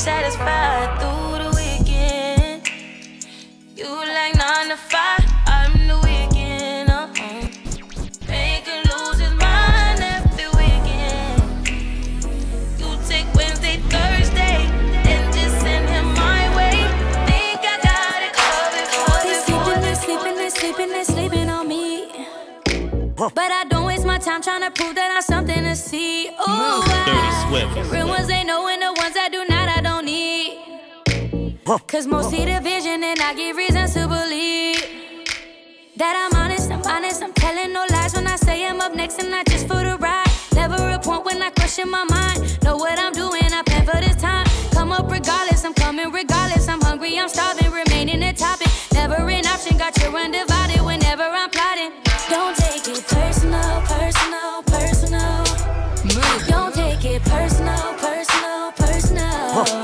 satisfied through the weekend. You like nine to five, I'm the weekend. Uh-huh. Make him lose his mind every weekend. You take Wednesday, Thursday, and just send him my way. Think I got it covered for They the sleeping, they sleeping, they sleeping, they sleeping on me. But I don't waste my time trying to prove that I'm something to see. Ooh, Dirty I, Swift. the real ones they know, and the ones that do not, I don't need. Cause most see the vision, and I give reasons to believe that I'm honest, I'm honest, I'm telling no lies when I say I'm up next and not just for the ride. Never a point when I question my mind. Know what I'm doing, I plan for this time. Come up regardless, I'm coming regardless. I'm hungry, I'm starving, remaining a topic. Never an option, got you undivided whenever I'm plotting. Don't take it personal, personal.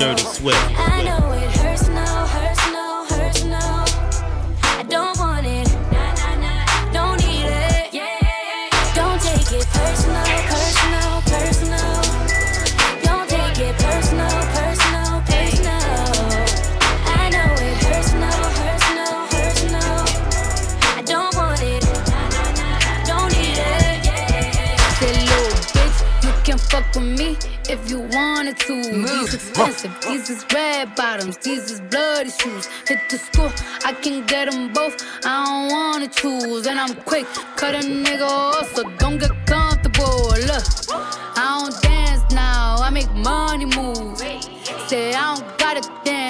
Dirty Swift. I know it hurts now, hurts now, hurts now. I don't want it, nah, nah, nah. Don't need it, yeah. Don't take it personal, personal, personal. Don't take it personal, personal, personal. I know it hurts now, hurts now, hurts now. I don't want it, nah, nah, nah. Don't need it, yeah. Say, little bitch, you can fuck with me if you wanted to. These expensive, these is red bottoms, these is bloody shoes. Hit the school, I can get them both. I don't wanna choose, and I'm quick, cut a nigga off, so don't get comfortable. Look, I don't dance now, I make money move. Say I don't gotta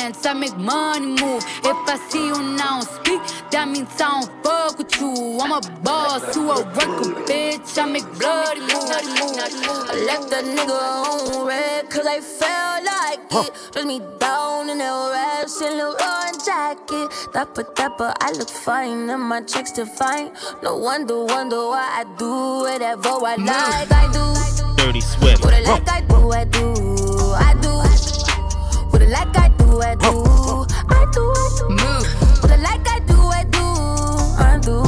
dance, I make money move. If I see you now speak, that means I don't fuck with you. I'm a boss to a record, bitch. I make bloody moves. I left that nigga on red cause I felt like it. Dress me down in that rash and Leroy jacket. Dapper, dapper, I look fine and my checks define. No wonder, wonder why I do whatever I like. I do. Dirty Swift. What I like, I do, I do, I do. What I like, I do, I do, I do, I do. Move. What I like, I do, I do, I do.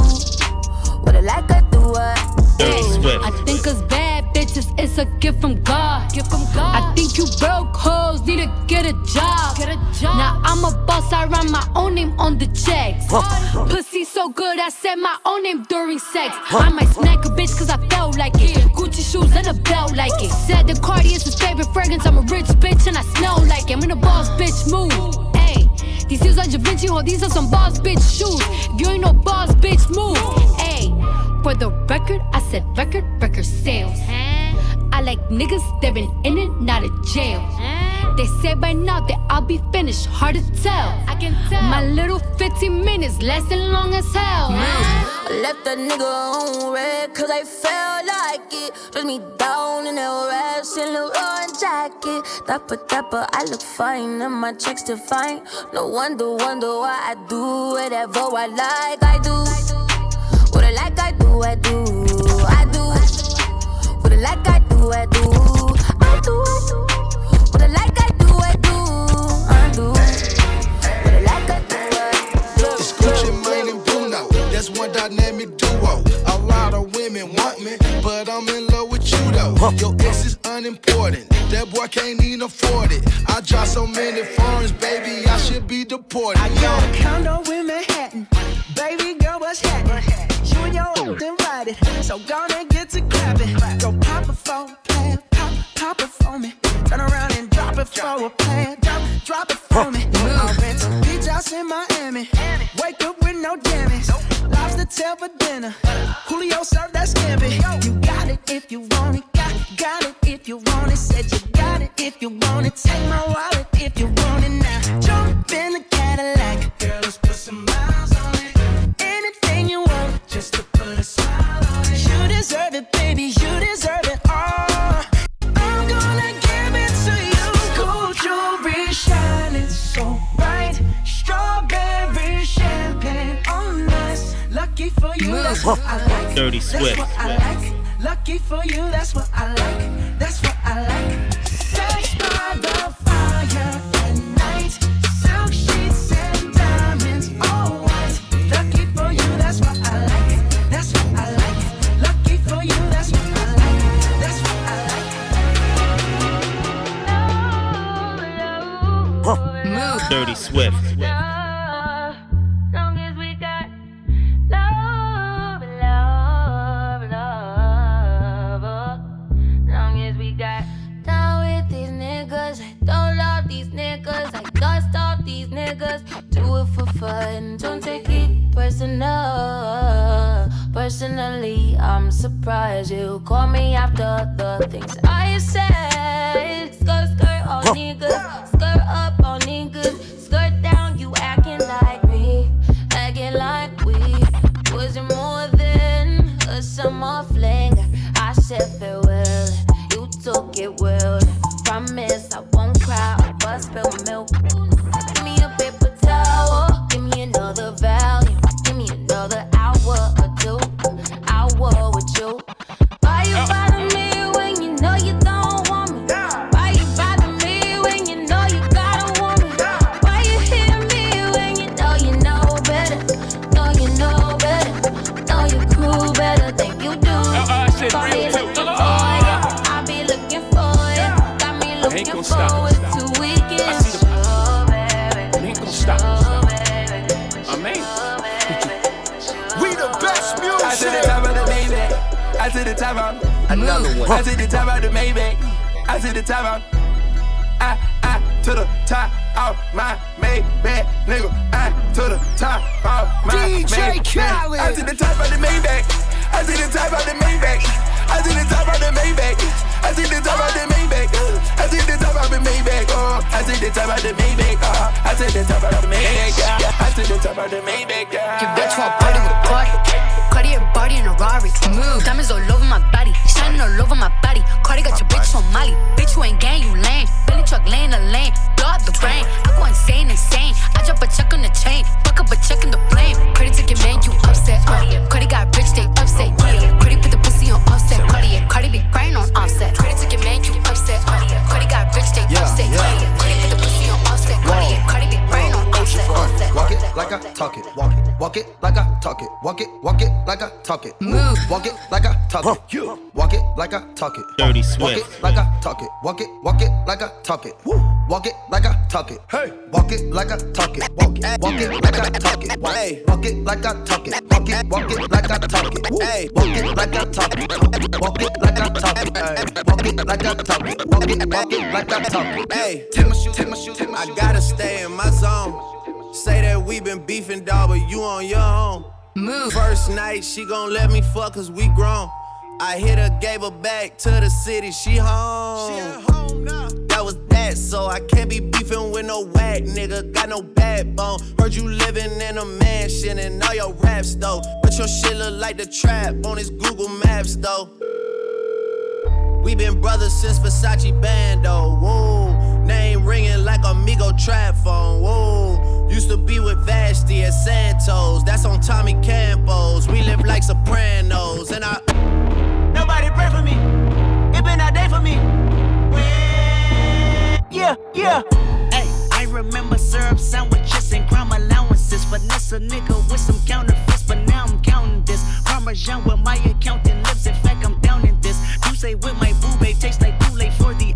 What I like, I do, I Dirty Swift. I think it's bad it's a gift from God. Gift from God. I think you broke hoes need to get a job. Get a job. Now I'm a boss, I write my own name on the checks. Pussy so good, I said my own name during sex. I might smack a bitch cause I felt like it. Gucci shoes and a belt like it. Said the Cardi is his favorite fragrance. I'm a rich bitch and I smell like it. I'm in a boss bitch move. Ayy. These shoes are Da Vinci, ho, these are some boss bitch shoes. If you ain't no boss bitch move. Ayy. For the record, I said record, record sales. Uh-huh. I like niggas that been in and out of jail. Uh-huh. They say by now that I'll be finished, hard to tell. I can tell. My little 15 minutes lasting long as hell. I left that nigga on red cause I felt like it. Dress me down in that rash and Leroy jacket. Dapper, dapper, I look fine and my checks define. No wonder, wonder why I do whatever I like. I do. What I like, I do, I do, I do. What I like, I do, I do, I do, I do. What I like, I do, I do, I do. What I like, I do, I do. It's Gucci Mane and Bruno. That's one dynamic duo. A lot of women want me, but I'm in love with you though. Your ex is unimportant. That boy can't even afford it. I drive so many foreigns, baby, I should be deported. I got a condo in Manhattan. Baby what's happening? You and your ass invited, so gonna get to clapping. Go pop a plan, pop, pop it for me. Turn around and drop it for a plan, drop, drop it for me. I rent a beach house in Miami. Wake up with no damage. Lobster tail for dinner. Julio served that scampi. You got it if you want it. Got, got it if you want it. Said you got it if you want it. Take my wallet if you want it now. Jump in the Cadillac. Girl, let's put some miles on it. Anything you want, just to put a smile on it. You deserve it, baby. You deserve it all. I'm gonna give it to you. Gold jewelry shining so bright. Strawberry champagne oh, on us. Lucky for you, that's what I like. Dirty That's what I like. Lucky for you, that's what I like. That's what I like. Move. Dirty Swift. To the top of the Maybach. I to the top of the Maybach. I to the top of the Maybach. I to the top of the Maybach. Oh, I to the top of the Maybach. Oh, I to the top of the Maybach. yeah. I to the top of the Maybach. yeah. Your bitch want party with Cardi. Cartier body in a Rari. Move. Diamonds all over my body. Shining all over my body. Cardi got your bitch on Molly. Bitch, you ain't gang, you lame. Billy truck laying the lane. Blow out the brain. I go insane, insane. I drop a check on the chain. Fuck up a check in the flame. Cardi took your man, you upset. Uh. Cardi got rich, they upset. Offset. Cardi, Cardi be crying on offset. Cardi took your man, you upset. Cardi got rich, they Yeah, upset. yeah. Yeah. Cardi put the pussy on offset. Cardi, Cardi be crying on offset. offset. Walk it like I talk it. Walk it. Walk it like I talk it. Walk it. Walk it like I talk it. Move. Walk it like I talk it. Walk it like I talk it. Dirty Swift. Walk it like I talk it. Walk it. Walk it like I talk it. Walk it like I talk it. Hey. Walk it like I talk it. Walk it. Walk it like I talk it. Walk Hey. it. Walk it like I talk it. Walk it. Walk it like I talk it. Hey. Walk it like I talk it. Walk it like I talk it. Walk it like I talk it. Walk it. Walk it like I talk it. Hey. Take my shoes. Take my shoes. Take my I gotta stay in my zone. Say that we been beefing, dog, but you on your own. Move. First night, she gon' let me fuck cause we grown. I hit her, gave her back to the city, she home. She at home now. That was that, so I can't be beefing with no whack nigga. Got no backbone. Heard you living in a mansion and all your raps though. But your shit look like the trap on his Google Maps though. We been brothers since Versace Bando. Whoa, name ringing like Amigo trap phone. Whoa, used to be with Vashti at Santos. That's on Tommy Campos. We live like Sopranos, and I. Yeah. Hey, I remember syrup sandwiches and crime allowances. Finesse a nigga with some counterfeits, but now I'm counting this. Parmesan with my accountant lips. In fact, I'm down in this. You say with my boo babe tastes like too late for the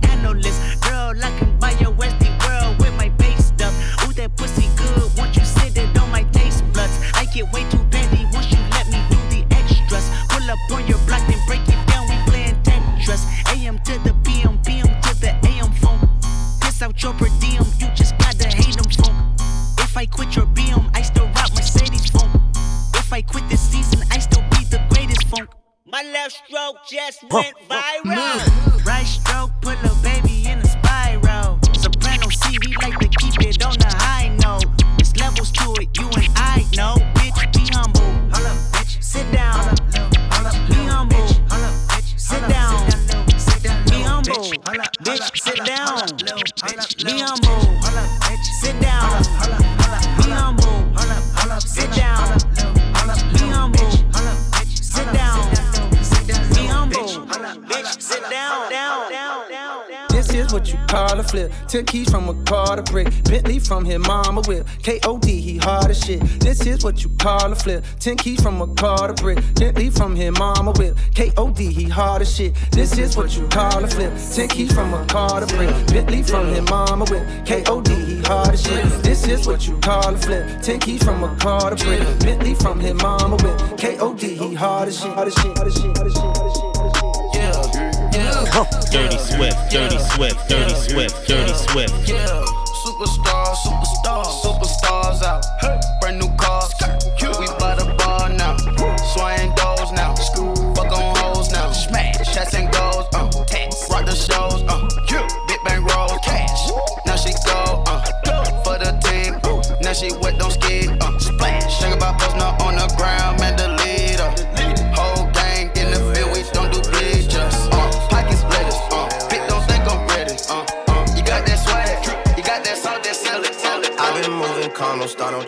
Ten keys from a car to brick. Bentley from his mama whip. K.O.D. he hard as shit. This is what you call a flip. Ten keys from a car to brick. Bentley from his mama whip. K.O.D. he hard as shit. This is what you call a flip. Ten keys from a car to brick. Bentley from his mama whip. K.O.D. he hard as shit. This is what you call a flip. Ten keys from a car to brick. Bentley from his mama whip. K.O.D. he hard as shit. Hard as shit. Hard as shit. Hard as shit. Hard as shit. Dirty Swift, Dirty Swift, Dirty Swift, Dirty Swift. Yeah, superstars, superstars, superstars out. Brand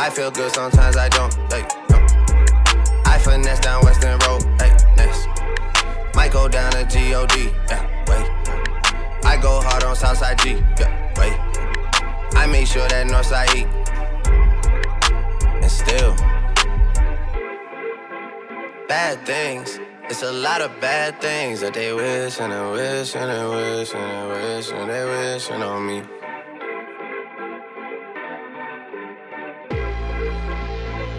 I feel good, sometimes I don't. Like, no. I finesse down Western Road. Hey, next. Might go down to G-O-D. Yeah, wait. I go hard on Southside G. Yeah, wait. I make sure that Northside E. And still, bad things. It's a lot of bad things that they wish and they wish and they wish and they wish and they wishing on me.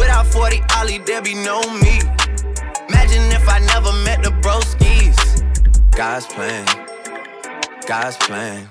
Without 40 Ollie, there be no me. Imagine if I never met the broskies. God's plan, God's plan.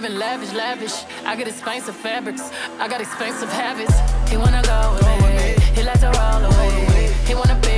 live lavish, lavish. I get expensive fabrics. I got expensive habits. He wanna go me. He like to roll away. He wanna be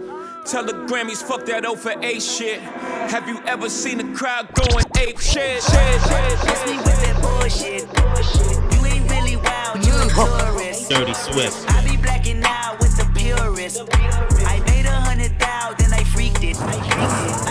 Tell the Grammys, fuck that O for A shit. Have you ever seen a crowd going ape shit? shit, shit, Miss me with that bullshit. You ain't really wild, you a mm-hmm. tourist. Dirty Swift. I be blacking out with the purist. I made a hundred thou, then I freaked it. I made five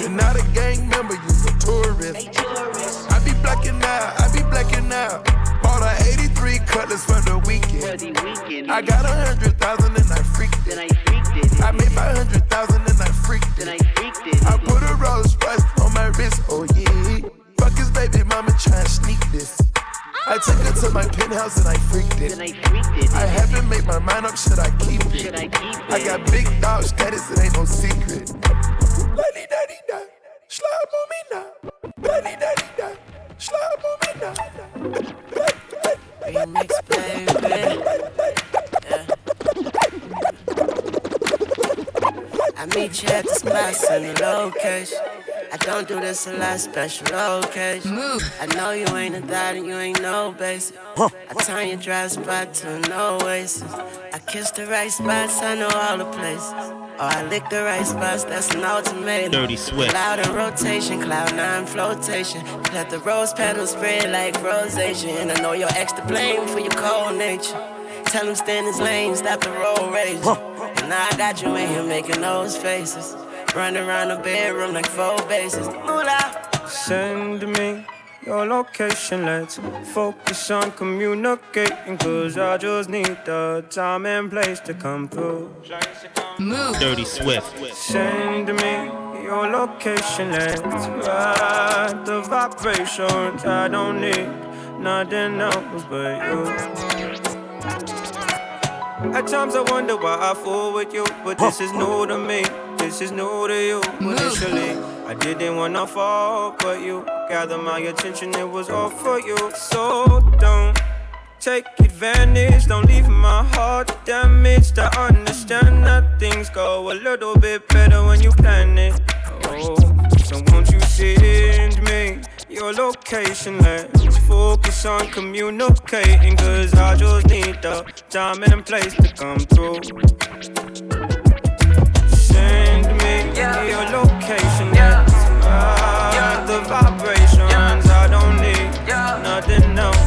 You're not a gang member, you're a tourist. I be blacking out, I be blacking out. Bought a 83 cutlass for the weekend. I got a hundred thousand and I freaked it. I made five hundred thousand and I freaked it. I put a Rolls Royce on my wrist, oh yeah. Fuck his baby mama try and sneak this. I took her to my penthouse and I freaked it. I haven't made my mind up, should I keep it? I got big dog status, it ain't no secret. Lady daddy da, on me now. Lady daddy da, on me now. Remix, baby. I meet you at the spots and the location. I don't do this a lot, special occasion. I know you ain't a thought and you ain't no basic. I turn your dry spot to an oasis. I kiss the right spots, I know all the places. Oh, I lick the right spots, that's an ultimatum. Dirty sweat. Cloud in rotation, cloud nine flotation. Let the rose petals spread like rosation. And I know your ex to blame for your cold nature. Tell him stand his lane, stop the road rage. And now I got you in here making those faces. Run around the bedroom like four bases. Moolah. Send me your location, let's focus on communicating. Cause I just need the time and place to come through. Move. Dirty Swift. Send me your location, let's ride the vibrations. I don't need nothing else but you. At times I wonder why I fool with you, but this is new to me. This is new to you. Initially, I didn't wanna fall, but you gathered my attention. It was all for you. So don't take advantage. Don't leave my heart damaged. I understand that things go a little bit better when you plan it. Oh, so won't you send me your location? Let's focus on communicating. Cause I just need the time and place to come through. Send me your location. Let's ride the vibrations. I don't need nothing else.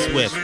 Swift.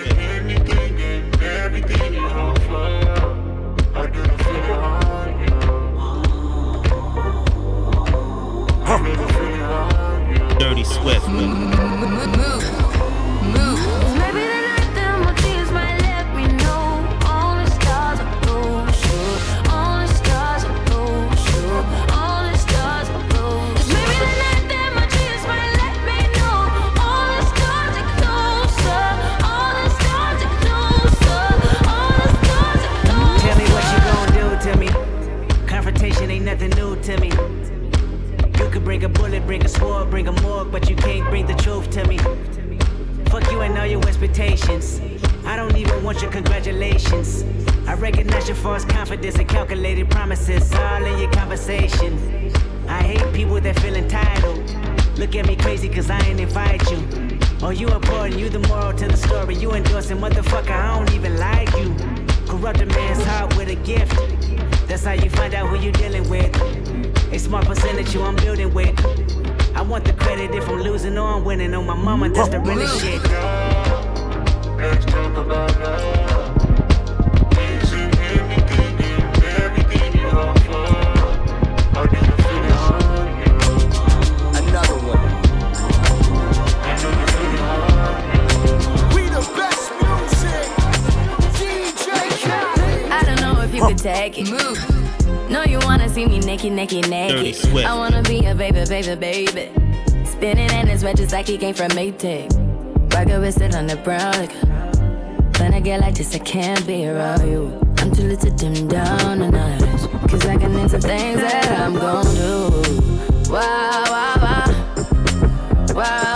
take it. Move. No, you wanna see me naked, naked, naked. I wanna be a baby, baby, baby. Spinning in his red just like he came from Maytag. Rocket with it on the brown. Like, when I get like this, I can't be around you. I'm too little to dim down the night. Cause I can into things that I'm gon' do. Wow, wow, wow. Wow.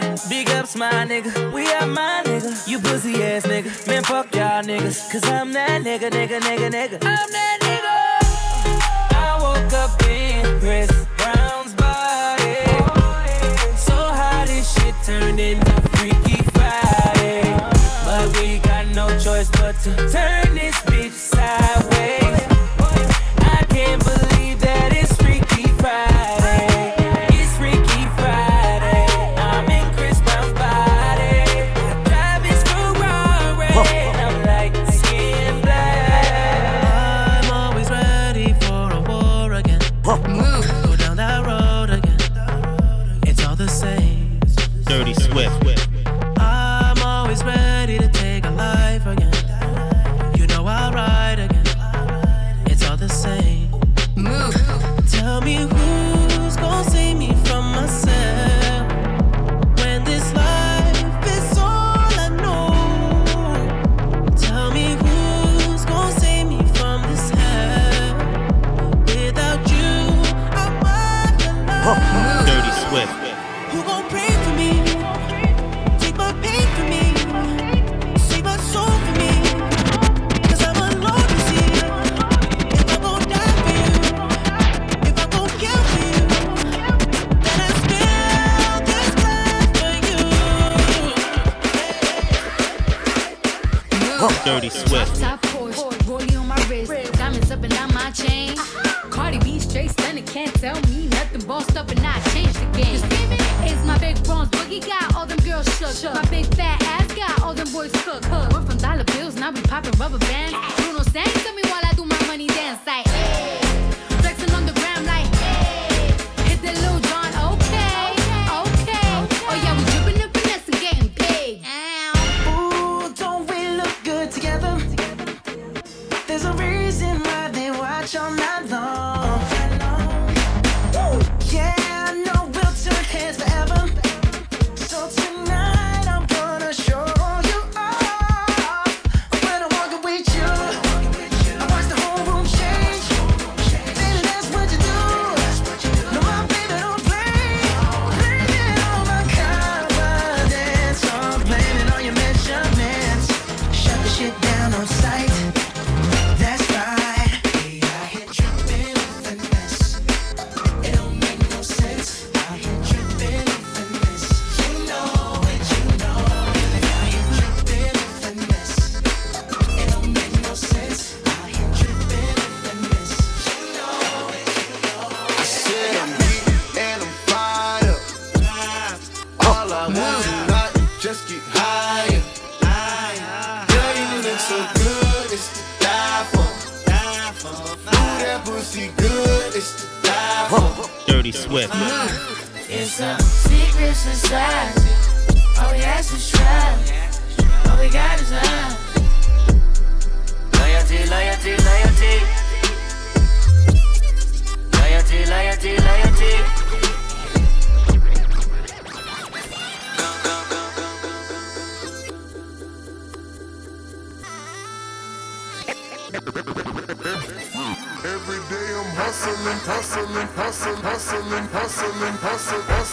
nigga. Big ups, my nigga. We are my nigga. You pussy ass nigga. Man, fuck y'all niggas. Cause I'm that nigga, nigga, nigga, nigga. I'm that nigga. I woke up in Chris Brown's body. So how this shit turned into Freaky Friday. But we got no choice but to turn this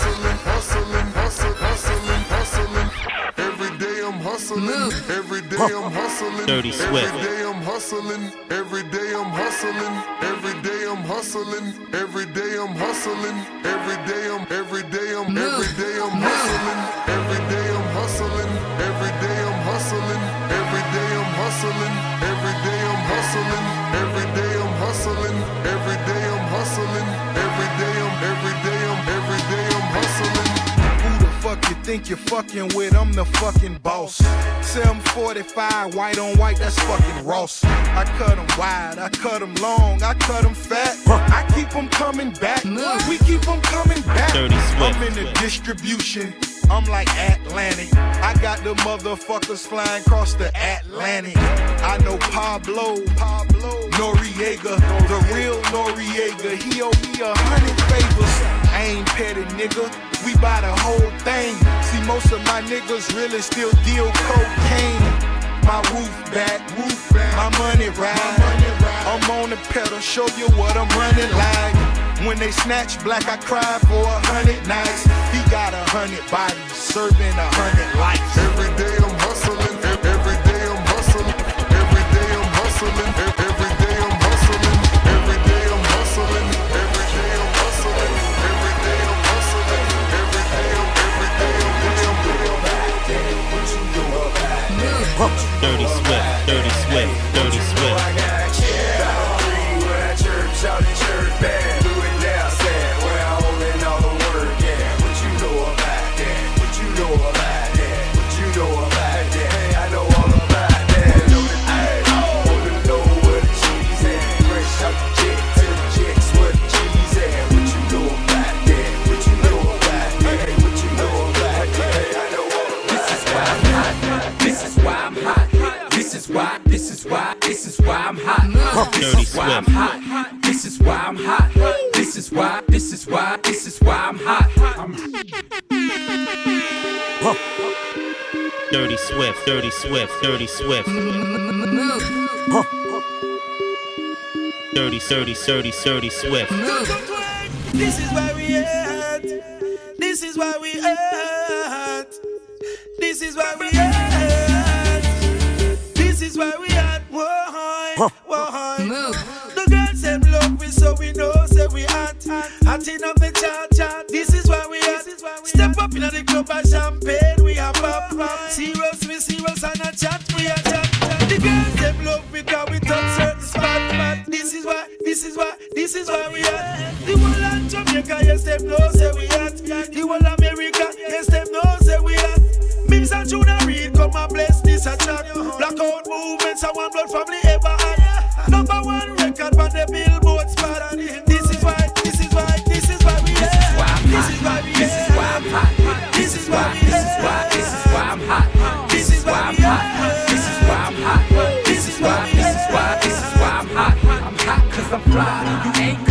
hustling, hustling, hustling, hustling, hustling. Every day I'm hustling. Every day I'm hustling. Dirty Swift. Every day I'm hustling. Every day I'm hustling. Every day I'm hustling. Every day I'm hustling. Every day I'm. Every day I'm. Every day I'm hustling. Every day I'm hustling. Every day I'm hustling. Every day I'm hustling. Every day I'm hustling. Every day. think you're fucking with, I'm the fucking boss. 745, white on white, that's fucking Ross. I cut them wide, I cut them long, I cut them fat. I keep them coming back, we keep them coming back. I'm in the distribution. I'm like Atlantic. I got the motherfuckers flying across the Atlantic. I know Pablo, Pablo, Noriega, the real Noriega. He owe me a hundred favors. Ain't petty, nigga. We buy the whole thing. See, most of my niggas really still deal cocaine. My roof back, roof back. My money ride. My money ride. I'm on the pedal, show you what I'm running like. When they snatch black, I cry for a hundred nights. He got a hundred bodies, serving a hundred lives. Every day dirty sweat, dirty sweat. Dirty Swift, Dirty Swift. Move. Huh. Dirty, dirty, dirty, dirty Swift. This is where we are. Fly. You ain't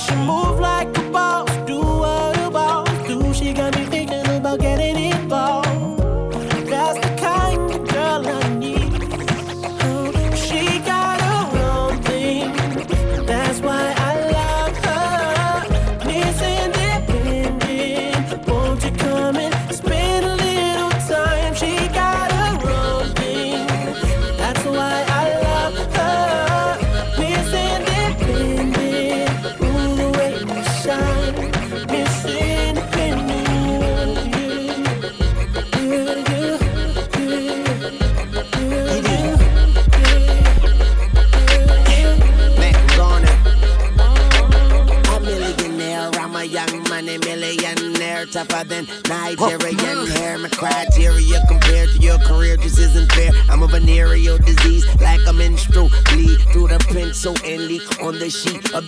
Dirty Swift.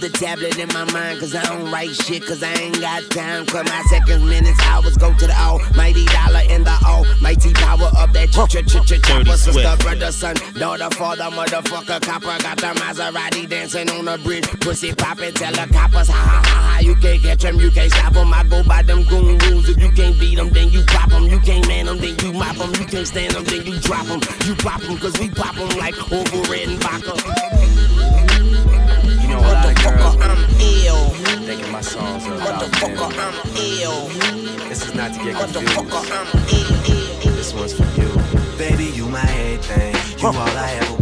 The tablet in my mind. Cause I don't write shit, cause I ain't got time. Cause my seconds, minutes, hours go to the almighty dollar in the almighty power of that ch ch ch ch chopper. Sister, brother, son, daughter, father, motherfucker, copper. Got the Maserati dancing on the bridge. Pussy poppin', tell the coppers, ha ha ha ha. You can't catch them, you can't stop them. I go by them goon rules. If you can't beat them, then you pop them. You can't man them, then you mop them. You can't stand them, then you drop them. You pop them, cause we pop them like over red and vodka. Ill. thinking my songs are about. Motherfucker, I'm ill. This is not to get Motherfucker, confused. I'm ill. This one's for you. Baby, you my everything. You all I ever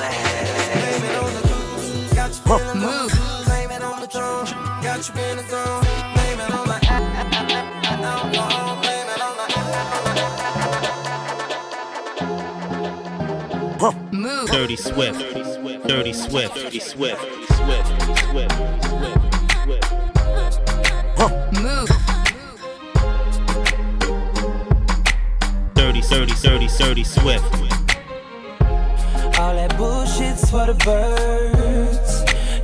move, move. Claiming on the throne, got you in the zone. Move. Dirty Swift, Dirty Swift, Dirty Swift, Swift, Swift, Swift, Swift. Move. Dirty, dirty, dirty, dirty, swift.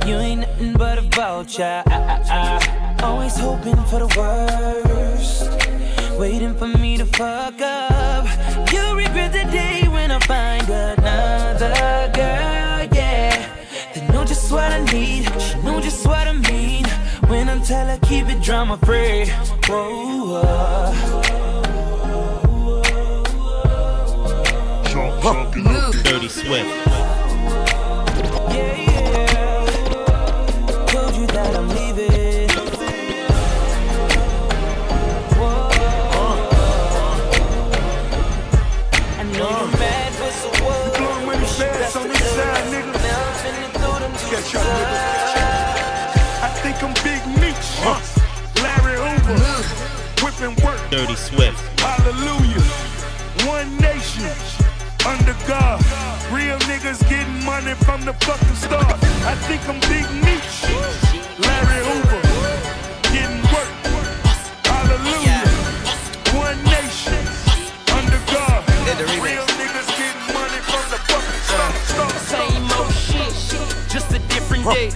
You ain't nothing but a vulture. Always hoping for the worst. Waiting for me to fuck up. You'll regret the day when I find another girl, yeah. They know just what I need. She know just what I mean. When I tell her keep it drama free. Whoa, Move. Dirty Swift. Dirty Swift. Hallelujah. One nation. Under God. Real niggas getting money from the fucking start. I think I'm Big Meech. Larry Hoover. Getting work. Hallelujah. One nation. Under God. Real niggas getting money from the fucking start. Same old shit, just a different day.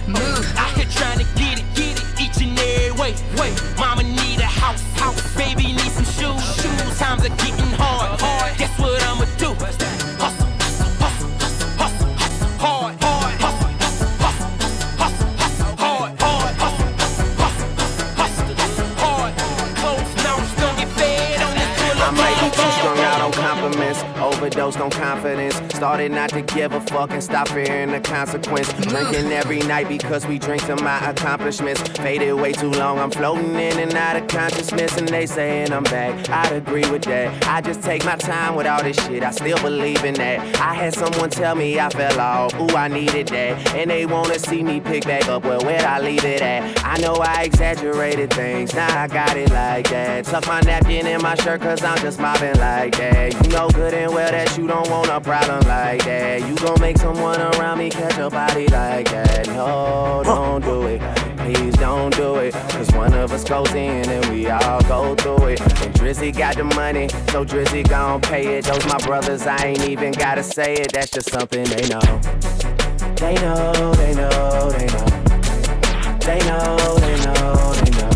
On confidence. Started not to give a fuck and stop fearing the consequence. Drinking every night because we drink to my accomplishments. Faded way too long, I'm floating in and out of consciousness, and they saying I'm back. I'd agree with that. I just take my time with all this shit, I still believe in that. I had someone tell me I fell off, ooh, I needed that. And they wanna see me pick back up, well, where'd I leave it at? I know I exaggerated things, now I got it like that. Tuck my napkin in my shirt, cause I'm just mobbing like that. You know good and well that you don't want a problem like that. You gon' make someone around me catch a body like that. No, don't do it. Please don't do it. Cause one of us goes in and we all go through it. And Drizzy got the money, so Drizzy gon' pay it. Those my brothers, I ain't even gotta say it. That's just something they know. They know, they know, they know. They know, they know, they know.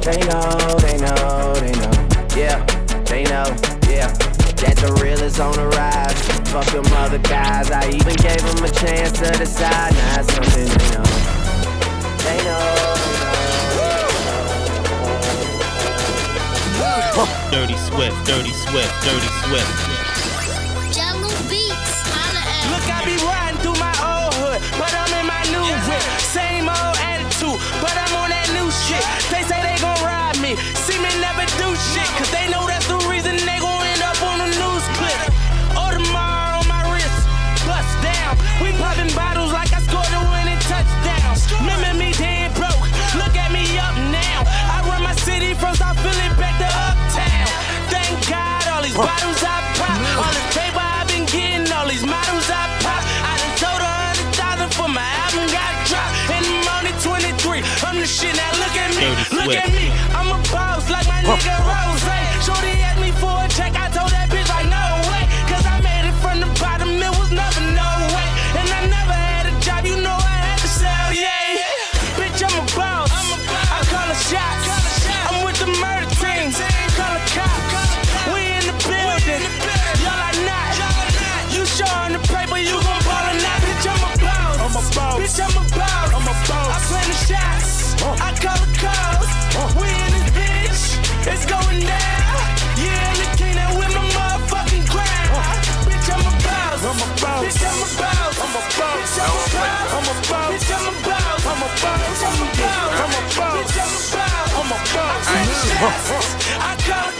They know, they know, they know. Yeah, they know, yeah. That the real is on the rise. Fuck them other guys. I even gave them a chance to decide. Now it's something they know. They know, Dirty Swift. Dirty Swift. Dirty Swift. Jungle Beats. Holla at Look, I be riding through my old hood, but I'm in my new whip. Same old attitude, but I'm on that new shit. They say they gon' ride me, see me never do shit, cause they know that's the bottles I pop, all this paper I've been getting, all these models I pop. I done sold a hundred thousand for my album got dropped, and I'm only 23. I'm the shit now. Look at me, look at me. I'm a boss like my nigga Rose. Shorty I'm a boss. I'm a boss. I'm a boss. I'm a boss. I got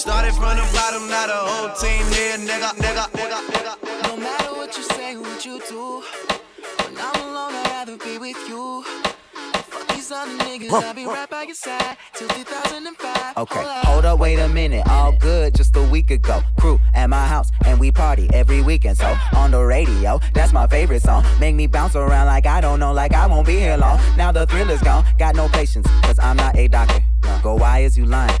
Started from the bottom, now the whole team here, nigga, nigga, nigga, nigga. No matter what you say, what you do, when I'm alone, I'd rather be with you. Fuck these other niggas, I'll be right by your side till 2005. Okay, hold up, wait a minute. All good just a week ago. Crew at my house, and we party every weekend. So on the radio, that's my favorite song. Make me bounce around like I don't know, like I won't be here long. Now the thrill is gone. Got no patience, cause I'm not a doctor. Go, why is you lying?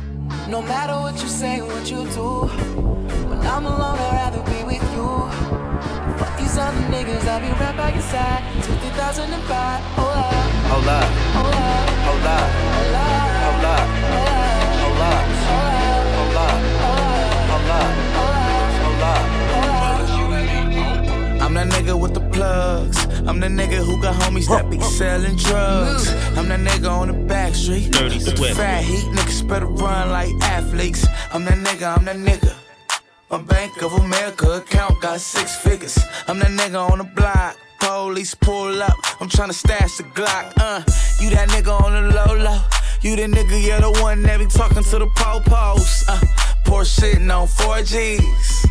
No matter what you say, what you do, when I'm alone, I'd rather be with you. Fuck these other niggas, I'll be right by your side till 2005. Hold up, Hold up, hold up, hold up, hold up, hold up, hold up, hold up, hold up, hold up. Hold up. I'm that nigga with the plugs. I'm the nigga who got homies that be selling drugs. I'm that nigga on the back street. Dirty with the Swift. fat heat, niggas better run like athletes. I'm that nigga, I'm that nigga. My Bank of America account got six figures. I'm that nigga on the block. Police pull up. I'm tryna stash the Glock. Uh, you that nigga on the low low. You the nigga, you're the one that be talking to the po-pos. Uh, poor shitting on 4Gs.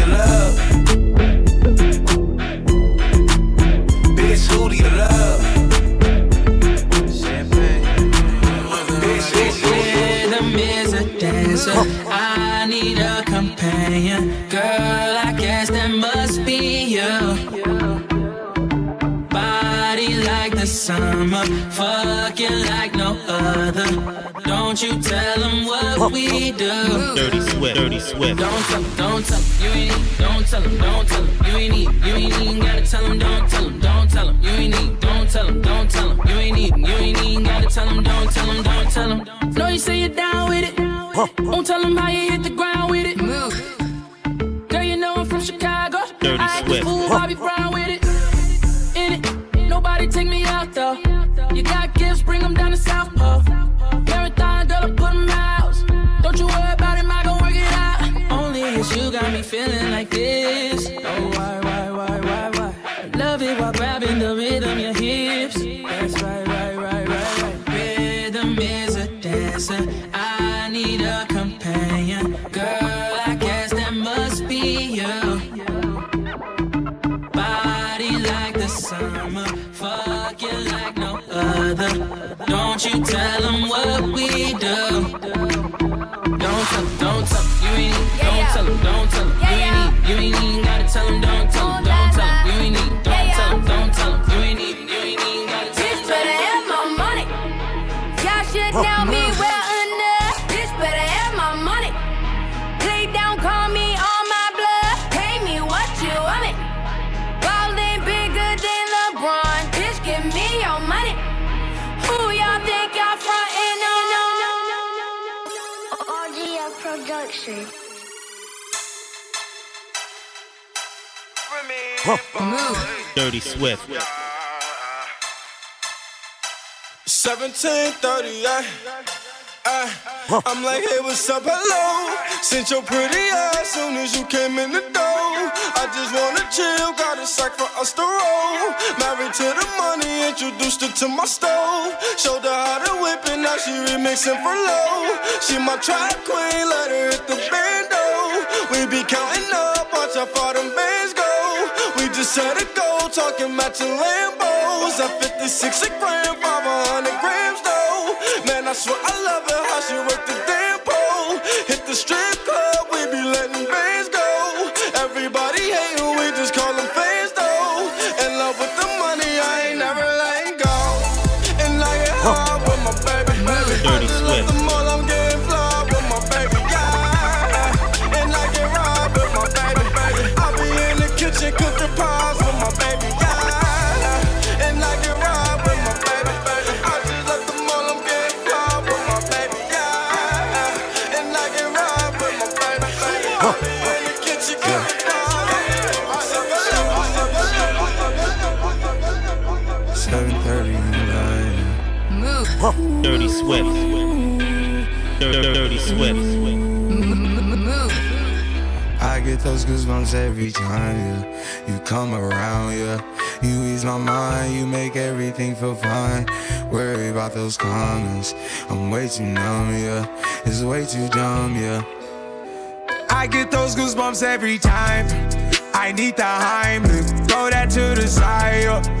a. I need a companion. Girl, I guess that must be you. Body like the summer, fucking like no other. Don't you tell them what we do. Dirty Swift. Dirty Swift. Don't tell 'em, don't tell 'em, you ain't need, don't tell 'em, don't tell 'em, you ain't need, you ain't even gotta tell 'em, don't tell 'em, don't tell 'em, you ain't need, don't tell 'em, don't tell 'em, you ain't need, you ain't even gotta tell 'em, don't tell 'em, don't tell 'em. Know you say you're down with it, don't tell 'em how you hit the ground with it. Move. Girl, you know I'm from Chicago, Dirty I act the Swift. fool, Bobby Brown with it. In it, nobody take me out though. Dirty Swift. 1730, I, eh? I, eh, I'm like, hey, what's up, hello? Sent your pretty ass soon as you came in the door. I just wanna chill, got a sack for us to roll. Married to the money, introduced her to my stove. Showed her how to whip it, now she remixing for low. She my track queen, let her hit the bando. We be counting up, watch how far them. We just set a goal, talking matching Lambos. At 56 a gram, 500 grams though. Man, I swear I love it how she work the damn pole. Hit the strip club, we be letting Dirty Swift. Dirty, Swift. I get those goosebumps every time, yeah. You come around, yeah. You ease my mind, you make everything feel fine. Worry about those comments. I'm way too numb, yeah. It's way too dumb, yeah. I get those goosebumps every time. I need the Heimlich, throw that to the side. yeah.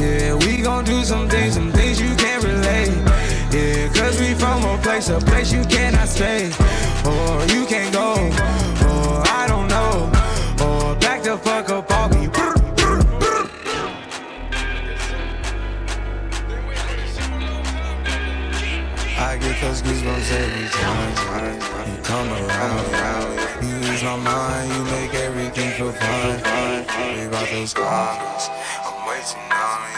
Yeah, we gon' do some things, some things you can't relate. Yeah, cause we from a place, a place you cannot stay. Or you can't go, or I don't know. Or back the fuck up off me. I get those goosebumps every time you come around. You ease my mind, you make everything feel fine. Worry about those comments. I'm way too numb,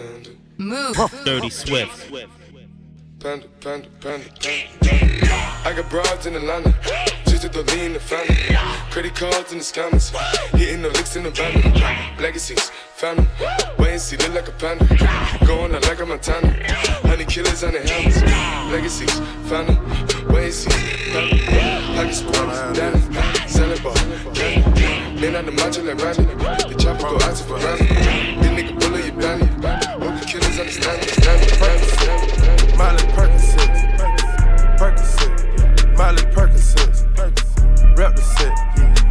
Panda, Move. Dirty Swift. panda, panda, panda, panda. I got broads in Atlanta, just at the lean the family. Credit cards in the scammers, hitting the licks in the van. Legacies, family, wait and see, look like a panda. Going out like a Montana, honey killers on the helmets. Legacies, family, wait and see, family. Pockets full of Danny, selling ball, candy. Men on the macho like Randy, the chopper go out to Ferrari. This nigga bullet you bandy, hope the killers understand me. Percocet, Miley Percocet, Percocet, Miley Percocet, rep the set,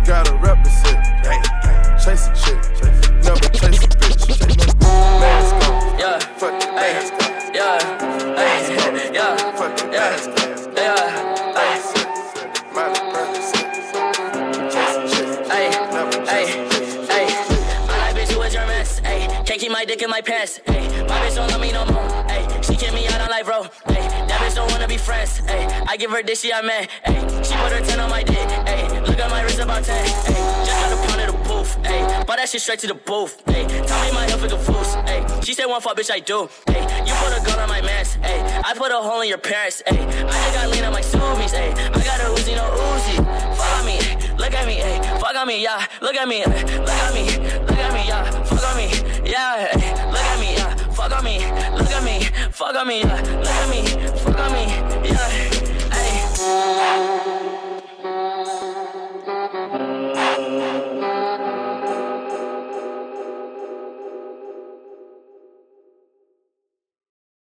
gotta rep the set, chase a chick, never chase a bitch, mask on, Yeah. fuck the mask on, Yeah. Hey. Yeah. fuck the Yeah. mask on, Yeah. Hey. Miley Percocet, chase a chick, never chase a bitch. hey. My bitch, you a germ mess. Hey, can't keep my dick in my pants. My bitch don't love me no more. Hey, she kick me out on life, bro. Hey, that bitch don't wanna be friends. Hey, I give her this, she I man. Hey, she put her 10 on my dick. Hey, look at my wrist about 10. Hey, just got a pound of the booth. Hey, bought that shit straight to the booth. Hey, tell me my health is a foos. Hey, she said one fuck, bitch, I do. Hey, you put a gun on my mans. Hey, I put a hole in your parents. Hey, I just got lean on my zoomies. Hey, I got a Uzi, no Uzi. Fuck on me, look at me. Hey, fuck on me, yeah. Look at me, look at me, look at me, yeah. Fuck on me, yeah. Fuck on me, yeah. Look at me, fuck on me, yeah.